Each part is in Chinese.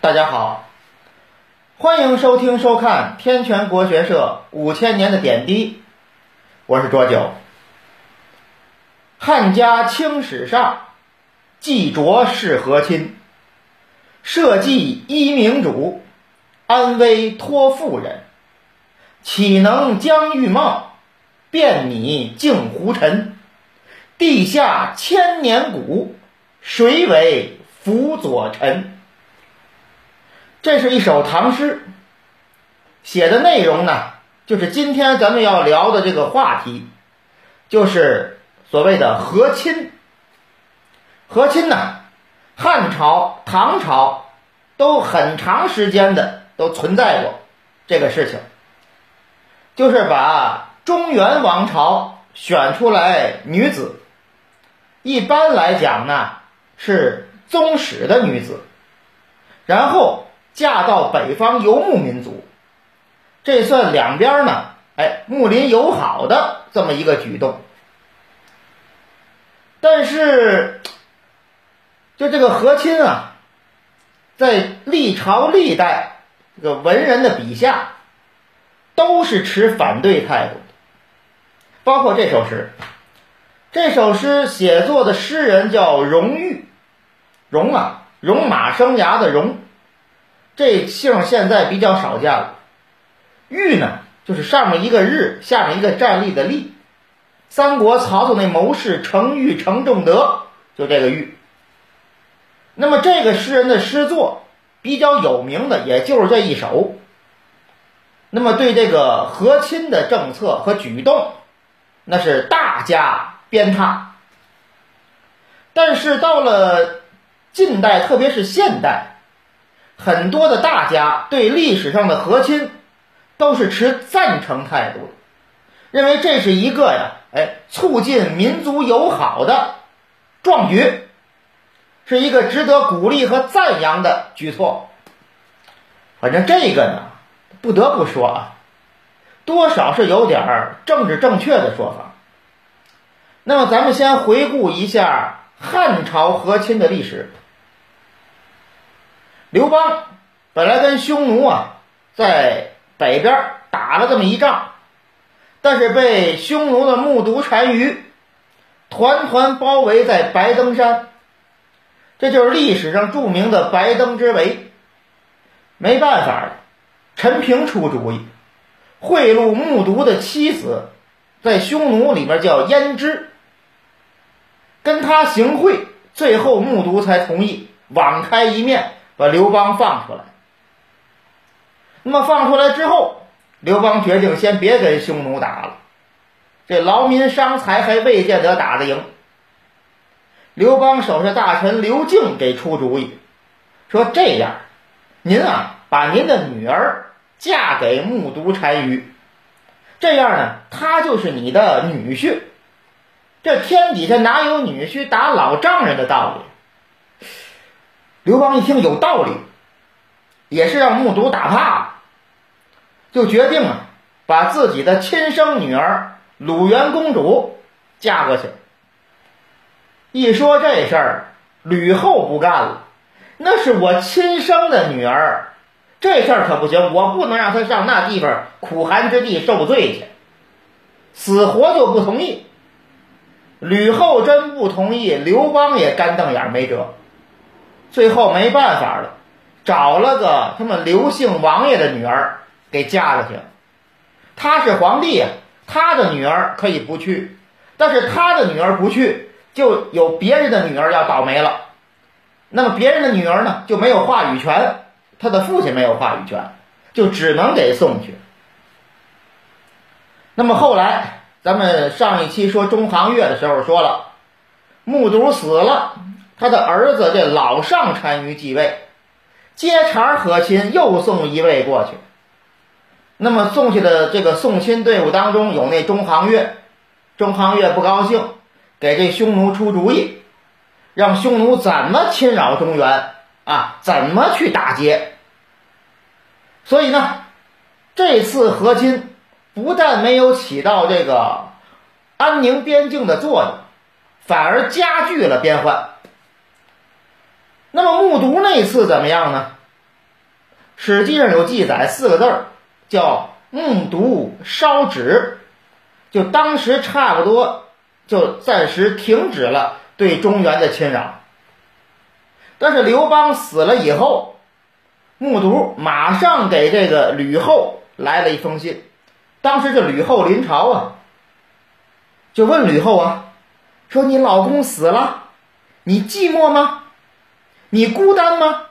大家好，欢迎收听收看天泉国学社五千年的点滴，我是卓九。汉家清史上记卓是和亲，社稷依明主，安危托妇人。岂能将玉貌，便米净胡尘？地下千年古，谁为辅佐臣？这是一首唐诗，写的内容呢，就是今天咱们要聊的这个话题，就是所谓的和亲。和亲呢，汉朝、唐朝都很长时间的都存在过这个事情，就是把中原王朝选出来女子，一般来讲呢是宗室的女子，然后。嫁到北方游牧民族，这算两边呢，哎，睦邻友好的这么一个举动。但是，就这个和亲啊，在历朝历代这个文人的笔下，都是持反对态度的。包括这首诗，这首诗写作的诗人叫荣玉，荣啊，戎马生涯的戎。这姓现在比较少见了。玉呢，就是上面一个日，下面一个站立的立。三国曹操那谋士程昱、程仲德就这个玉。那么这个诗人的诗作比较有名的，也就是这一首。那么对这个和亲的政策和举动，那是大加鞭挞。但是到了近代，特别是现代。很多的大家对历史上的和亲都是持赞成态度的，认为这是一个呀，哎，促进民族友好的壮举，是一个值得鼓励和赞扬的举措。反正这个呢，不得不说啊，多少是有点儿政治正确的说法。那么，咱们先回顾一下汉朝和亲的历史。刘邦本来跟匈奴啊在北边打了这么一仗，但是被匈奴的木渎单于团团包围在白登山，这就是历史上著名的白登之围。没办法了，陈平出主意，贿赂木渎的妻子，在匈奴里面叫胭脂，跟他行贿，最后木渎才同意网开一面。把刘邦放出来。那么放出来之后，刘邦决定先别跟匈奴打了，这劳民伤财还未见得打得赢。刘邦手下大臣刘敬给出主意，说这样，您啊把您的女儿嫁给木渎单于，这样呢他就是你的女婿。这天底下哪有女婿打老丈人的道理？刘邦一听有道理，也是让木渎打怕了，就决定啊，把自己的亲生女儿鲁元公主嫁过去。一说这事儿，吕后不干了，那是我亲生的女儿，这事儿可不行，我不能让她上那地方苦寒之地受罪去，死活就不同意。吕后真不同意，刘邦也干瞪眼没辙。最后没办法了，找了个他们刘姓王爷的女儿给嫁了去。他是皇帝呀，他的女儿可以不去，但是他的女儿不去，就有别人的女儿要倒霉了。那么别人的女儿呢，就没有话语权，他的父亲没有话语权，就只能给送去。那么后来，咱们上一期说中行月的时候说了，木渎死了。他的儿子这老上单于继位，接茬和亲，又送一位过去。那么送去的这个送亲队伍当中有那中行月，中行月不高兴，给这匈奴出主意，让匈奴怎么侵扰中原啊，怎么去打劫。所以呢，这次和亲不但没有起到这个安宁边境的作用，反而加剧了边患。那么木渎那次怎么样呢？史记上有记载四个字儿，叫木渎烧纸，就当时差不多就暂时停止了对中原的侵扰。但是刘邦死了以后，木渎马上给这个吕后来了一封信。当时这吕后临朝啊，就问吕后啊，说你老公死了，你寂寞吗？你孤单吗？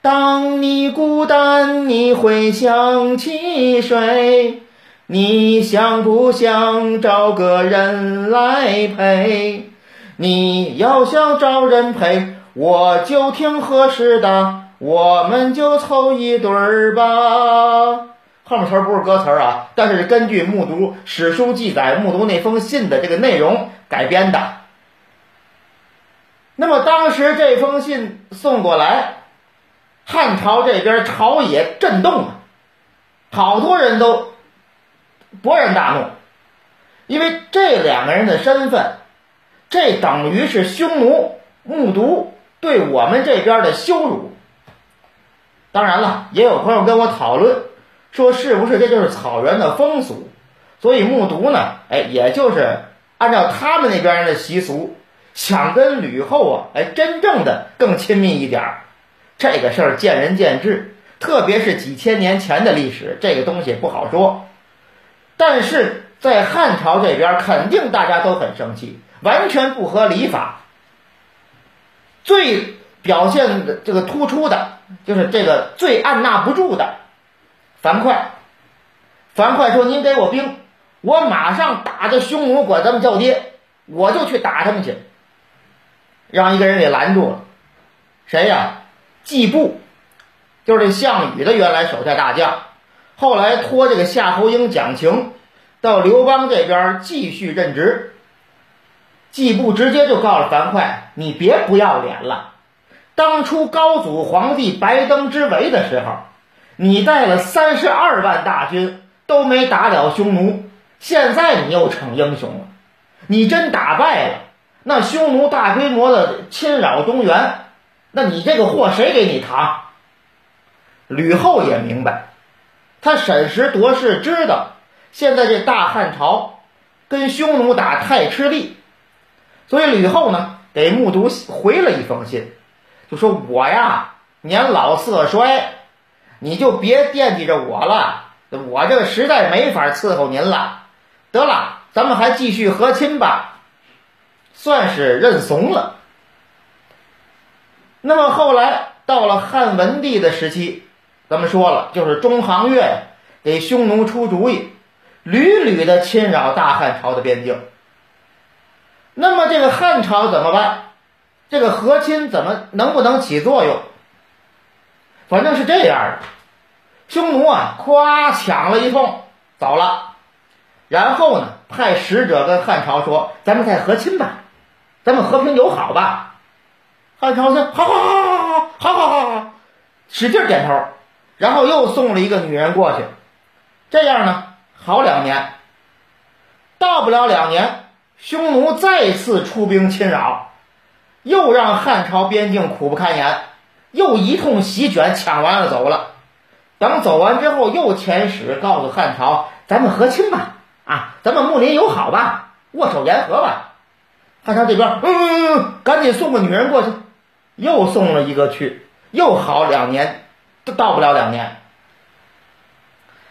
当你孤单，你会想起谁？你想不想找个人来陪？你要想找人陪。我就挺合适的，我们就凑一对儿吧。后面词儿不是歌词儿啊，但是根据木渎史书记载，木渎那封信的这个内容改编的。那么当时这封信送过来，汉朝这边朝野震动啊，好多人都勃然大怒，因为这两个人的身份，这等于是匈奴木渎。对我们这边的羞辱，当然了，也有朋友跟我讨论，说是不是这就是草原的风俗？所以木渎呢，哎，也就是按照他们那边人的习俗，想跟吕后啊，哎，真正的更亲密一点儿。这个事儿见仁见智，特别是几千年前的历史，这个东西不好说。但是在汉朝这边，肯定大家都很生气，完全不合礼法。最表现的这个突出的，就是这个最按捺不住的樊哙。樊哙说：“您给我兵，我马上打着匈奴管他们叫爹，我就去打他们去。”让一个人给拦住了，谁呀？季布，就是这项羽的原来手下大将，后来托这个夏侯婴讲情，到刘邦这边继续任职。季布直接就告诉樊哙：“你别不要脸了！当初高祖皇帝白登之围的时候，你带了三十二万大军都没打了匈奴，现在你又逞英雄了。你真打败了，那匈奴大规模的侵扰中原，那你这个祸谁给你扛？”吕后也明白，他审时度势，知道现在这大汉朝跟匈奴打太吃力。所以吕后呢，给木渎回了一封信，就说：“我呀，年老色衰，你就别惦记着我了，我这个实在没法伺候您了。得了，咱们还继续和亲吧，算是认怂了。”那么后来到了汉文帝的时期，咱们说了，就是中行月给匈奴出主意，屡屡的侵扰大汉朝的边境。那么这个汉朝怎么办？这个和亲怎么能不能起作用？反正是这样的，匈奴啊，夸抢了一通走了，然后呢，派使者跟汉朝说：“咱们再和亲吧，咱们和平友好吧。”汉朝说：“好好好好好好好好好，使劲点头。”然后又送了一个女人过去，这样呢，好两年，到不了两年。匈奴再次出兵侵扰，又让汉朝边境苦不堪言，又一通席卷，抢完了走了。等走完之后，又遣使告诉汉朝：“咱们和亲吧，啊，咱们睦邻友好吧，握手言和吧。”汉朝这边，嗯嗯嗯，赶紧送个女人过去，又送了一个去，又好两年，都到不了两年。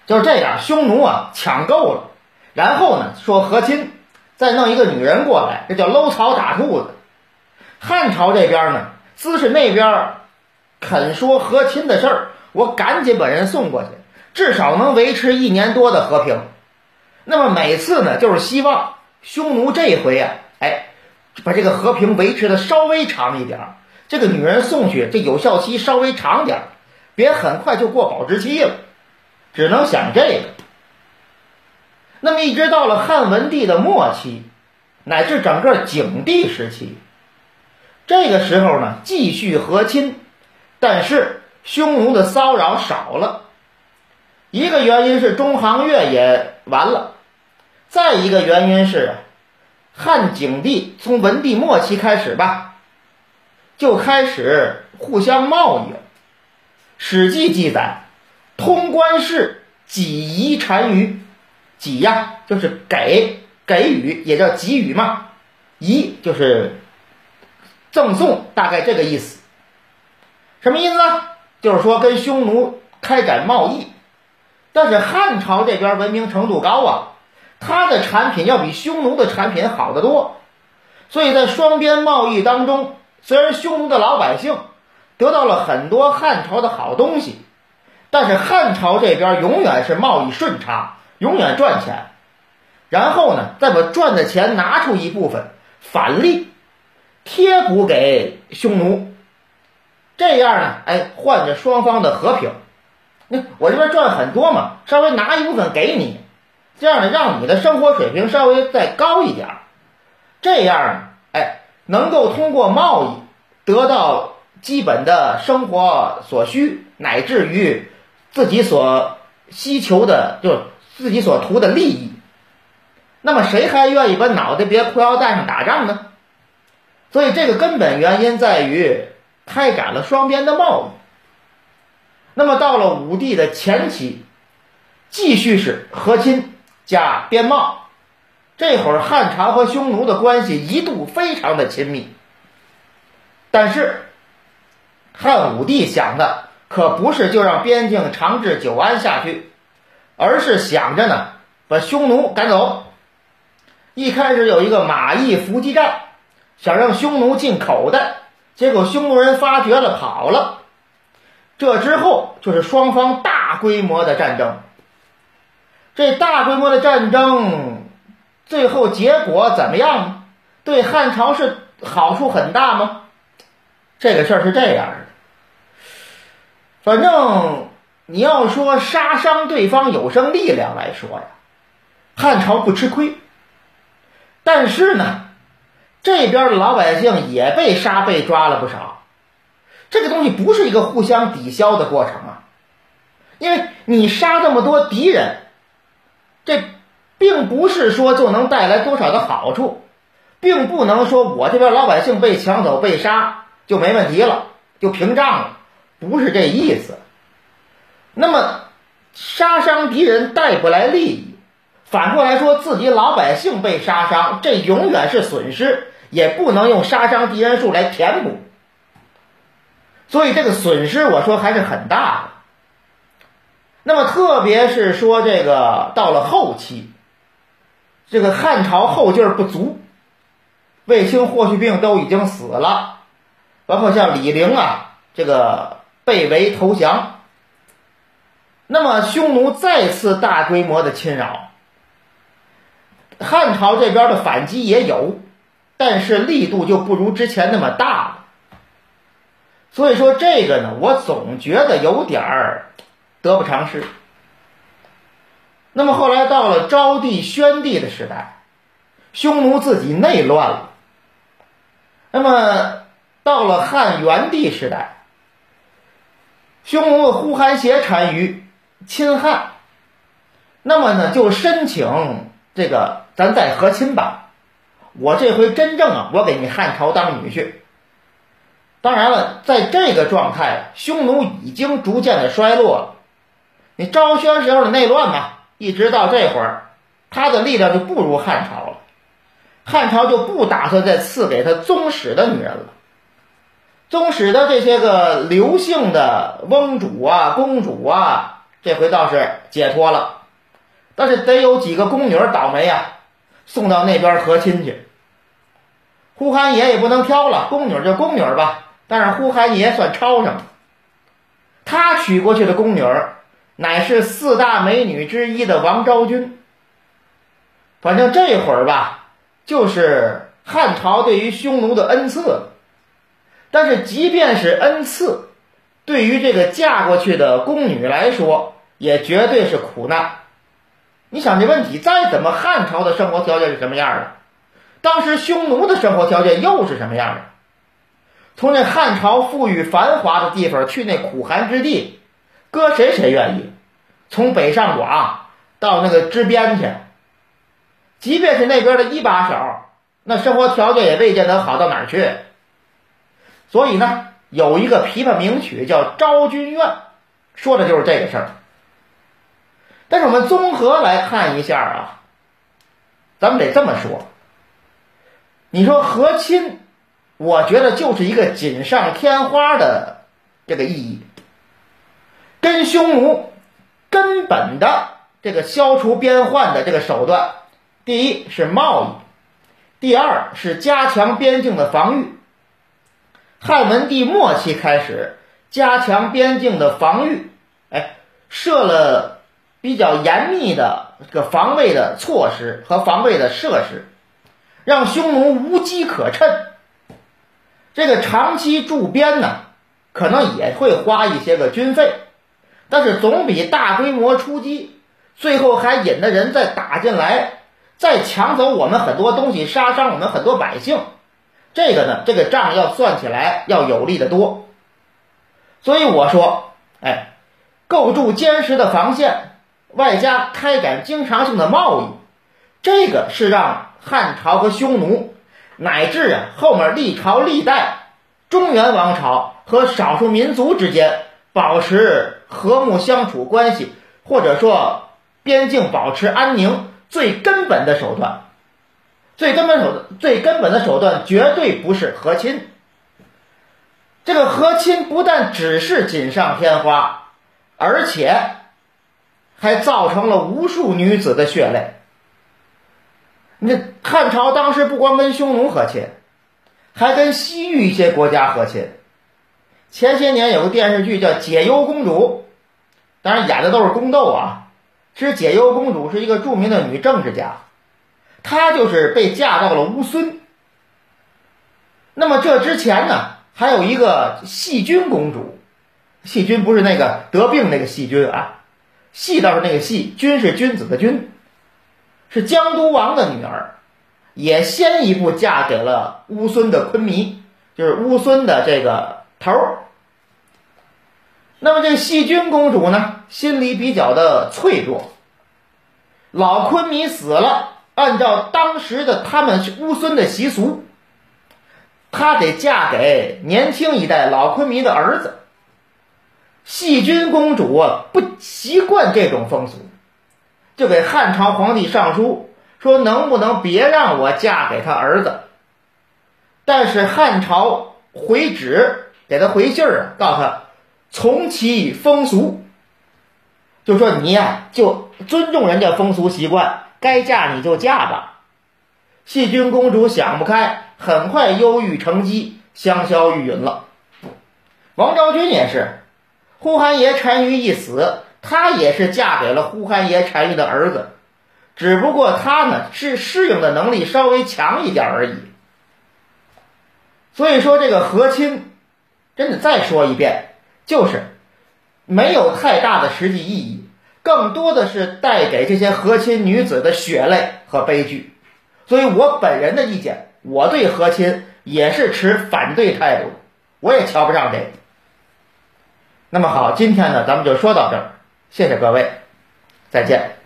就是这样，匈奴啊抢够了，然后呢说和亲。再弄一个女人过来，这叫搂草打兔子。汉朝这边呢，姿势那边肯说和亲的事儿，我赶紧把人送过去，至少能维持一年多的和平。那么每次呢，就是希望匈奴这回啊，哎，把这个和平维持的稍微长一点儿。这个女人送去，这有效期稍微长点儿，别很快就过保质期了。只能想这个。那么一直到了汉文帝的末期，乃至整个景帝时期，这个时候呢，继续和亲，但是匈奴的骚扰少了。一个原因是中行月也完了，再一个原因是汉景帝从文帝末期开始吧，就开始互相贸易了。史记》记载，通关氏给夷单于，给呀就是给给予，也叫给予嘛，夷就是赠送，大概这个意思。什么意思呢？就是说跟匈奴开展贸易。但是汉朝这边文明程度高啊，他的产品要比匈奴的产品好得多，所以在双边贸易当中，虽然匈奴的老百姓得到了很多汉朝的好东西，但是汉朝这边永远是贸易顺差，永远赚钱，然后呢，再把赚的钱拿出一部分返利贴补给匈奴，这样呢，哎，换着双方的和平。那我这边赚很多嘛，稍微拿一部分给你，这样呢，让你的生活水平稍微再高一点儿，这样呢，哎，能够通过贸易得到基本的生活所需，乃至于自己所需求的，就自己所图的利益。那么谁还愿意把脑袋别裤腰带上打仗呢？所以这个根本原因在于开展了双边的贸易。那么到了武帝的前期，继续是和亲加边贸，这会儿汉朝和匈奴的关系一度非常的亲密。但是汉武帝想的可不是就让边境长治久安下去，而是想着呢把匈奴赶走。一开始有一个马邑伏击战，想让匈奴进口的，结果匈奴人发觉了跑了。这之后就是双方大规模的战争。这大规模的战争最后结果怎么样？对汉朝是好处很大吗？这个事儿是这样的。反正你要说杀伤对方有生力量来说呀，汉朝不吃亏。但是呢，这边的老百姓也被杀被抓了不少。这个东西不是一个互相抵消的过程啊，因为你杀这么多敌人，这并不是说就能带来多少的好处，并不能说我这边老百姓被抢走被杀就没问题了，就平账了，不是这意思。那么杀伤敌人带不来利益，反过来说自己老百姓被杀伤，这永远是损失，也不能用杀伤敌人数来填补。所以这个损失，我说还是很大的。那么，特别是说这个到了后期，这个汉朝后劲儿不足，卫青、霍去病都已经死了，包括像李陵啊，这个被围投降。那么，匈奴再次大规模的侵扰，汉朝这边的反击也有，但是力度就不如之前那么大了。所以说这个呢，我总觉得有点儿得不偿失。那么后来到了昭帝、宣帝的时代，匈奴自己内乱了。那么到了汉元帝时代，匈奴的呼韩邪单于亲汉，那么呢就申请这个咱再和亲吧，我这回真正啊，我给你汉朝当女婿。当然了，在这个状态，匈奴已经逐渐的衰落了。你昭宣时候的内乱嘛，一直到这会儿，他的力量就不如汉朝了。汉朝就不打算再赐给他宗室的女人了。宗室的这些个刘姓的翁主啊、公主啊，这回倒是解脱了，但是得有几个宫女倒霉呀，送到那边和亲去。呼韩邪也不能挑了，宫女就宫女吧。但是呼韩邪算超上了，他娶过去的宫女乃是四大美女之一的王昭君。反正这会儿吧，就是汉朝对于匈奴的恩赐。但是即便是恩赐，对于这个嫁过去的宫女来说，也绝对是苦难。你想这问题，再怎么汉朝的生活条件是什么样的，当时匈奴的生活条件又是什么样的？从这汉朝富裕繁华的地方去那苦寒之地，搁谁谁愿意？从北上广到那个支边去，即便是那边的一把手，那生活条件也未见得好到哪儿去。所以呢，有一个琵琶名曲叫《昭君怨》，说的就是这个事儿。但是我们综合来看一下啊，咱们得这么说，你说和亲，我觉得就是一个锦上添花的这个意义，跟匈奴根本的这个消除边患的这个手段，第一是贸易，第二是加强边境的防御。汉文帝末期开始加强边境的防御，哎，设了。比较严密的这个防卫的措施和防卫的设施，让匈奴无机可乘。这个长期驻边呢，可能也会花一些个军费，但是总比大规模出击，最后还引的人再打进来，再抢走我们很多东西，杀伤我们很多百姓，这个呢，这个账要算起来要有利的多。所以我说，哎，构筑坚实的防线。外加开展经常性的贸易，这个是让汉朝和匈奴，乃至啊后面历朝历代中原王朝和少数民族之间保持和睦相处关系，或者说边境保持安宁最根本的手段。最根本手段最根本的手段绝对不是和亲。这个和亲不但只是锦上添花，而且。还造成了无数女子的血泪。那汉朝当时不光跟匈奴和亲，还跟西域一些国家和亲。前些年有个电视剧叫《解忧公主》，当然演的都是宫斗啊。其实解忧公主是一个著名的女政治家，她就是被嫁到了乌孙。那么这之前呢，还有一个细菌公主，细菌不是那个得病那个细菌啊。细倒是那个细，君是君子的君，是江都王的女儿，也先一步嫁给了乌孙的昆弥，就是乌孙的这个头儿。那么这细君公主呢，心里比较的脆弱，老昆弥死了，按照当时的他们乌孙的习俗，她得嫁给年轻一代老昆弥的儿子。细君公主，不习惯这种风俗，就给汉朝皇帝上书说，能不能别让我嫁给他儿子？但是汉朝回旨给他回信儿啊，告诉他从其风俗，就说你呀就尊重人家风俗习惯，该嫁你就嫁吧。细君公主想不开，很快忧郁成疾，香消玉殒了。王昭君也是。呼韩邪单于一死，她也是嫁给了呼韩邪单于的儿子，只不过她呢是适应的能力稍微强一点而已。所以说这个和亲，真的再说一遍，就是没有太大的实际意义，更多的是带给这些和亲女子的血泪和悲剧。所以我本人的意见，我对和亲也是持反对态度，我也瞧不上这。那么好，今天呢，咱们就说到这儿，谢谢各位，再见。